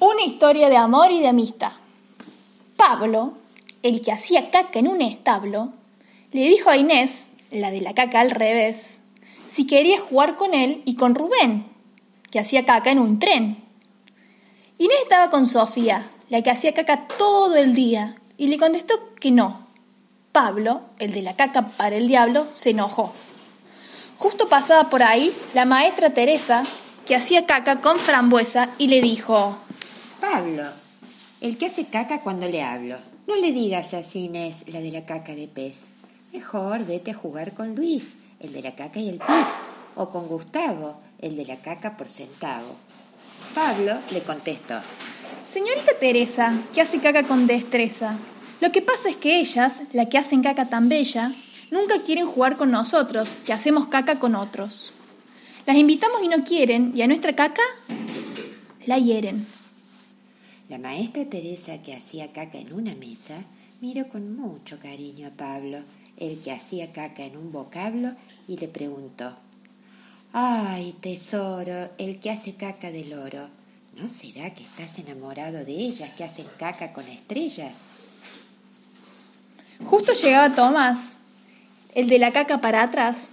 Una historia de amor y de amistad. Pablo, el que hacía caca en un establo, le dijo a Inés, la de la caca al revés, si quería jugar con él y con Rubén, que hacía caca en un tren. Inés estaba con Sofía, la que hacía caca todo el día, y le contestó que no. Pablo, el de la caca para el diablo, se enojó. Justo pasaba por ahí la maestra Teresa, que hacía caca con frambuesa, y le dijo, Pablo, el que hace caca cuando le hablo. No le digas así, Inés, la de la caca de pez. Mejor vete a jugar con Luis, el de la caca y el pez, o con Gustavo, el de la caca por centavo. Pablo le contestó. Señorita Teresa, que hace caca con destreza. Lo que pasa es que ellas, la que hacen caca tan bella, nunca quieren jugar con nosotros, que hacemos caca con otros. Las invitamos y no quieren, y a nuestra caca la hieren. La maestra Teresa, que hacía caca en una mesa, miró con mucho cariño a Pablo, el que hacía caca en un vocablo, y le preguntó, Ay, tesoro, el que hace caca del oro, ¿no será que estás enamorado de ellas que hacen caca con estrellas? Justo llegaba Tomás, el de la caca para atrás,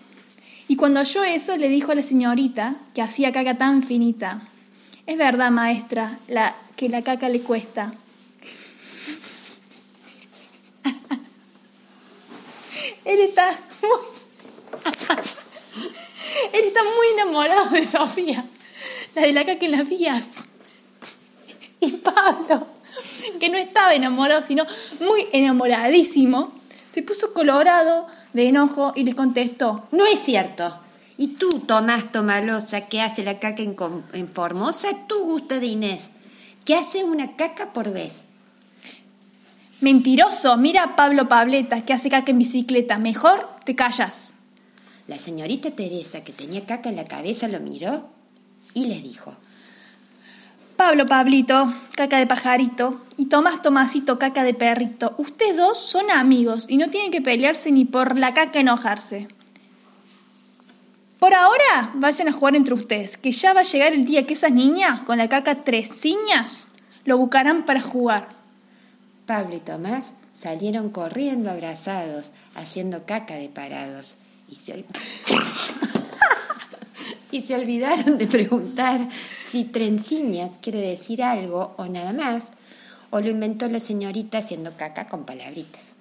y cuando oyó eso le dijo a la señorita que hacía caca tan finita, es verdad, maestra, la, que la caca le cuesta. Él está muy... Él está muy enamorado de Sofía, la de la caca en las vías. Y Pablo, que no estaba enamorado, sino muy enamoradísimo, se puso colorado de enojo y le contestó. No es cierto. Y tú, Tomás Tomalosa, que hace la caca en, en Formosa, tú gusta de Inés, que hace una caca por vez. Mentiroso, mira a Pablo Pableta, que hace caca en bicicleta. Mejor te callas. La señorita Teresa, que tenía caca en la cabeza, lo miró y le dijo. Pablo Pablito, caca de pajarito, y Tomás Tomasito, caca de perrito. Ustedes dos son amigos y no tienen que pelearse ni por la caca enojarse. Por ahora, vayan a jugar entre ustedes, que ya va a llegar el día que esas niñas, con la caca tres ciñas, lo buscarán para jugar. Pablo y Tomás salieron corriendo abrazados, haciendo caca de parados, y se, y se olvidaron de preguntar si trenciñas quiere decir algo o nada más, o lo inventó la señorita haciendo caca con palabritas.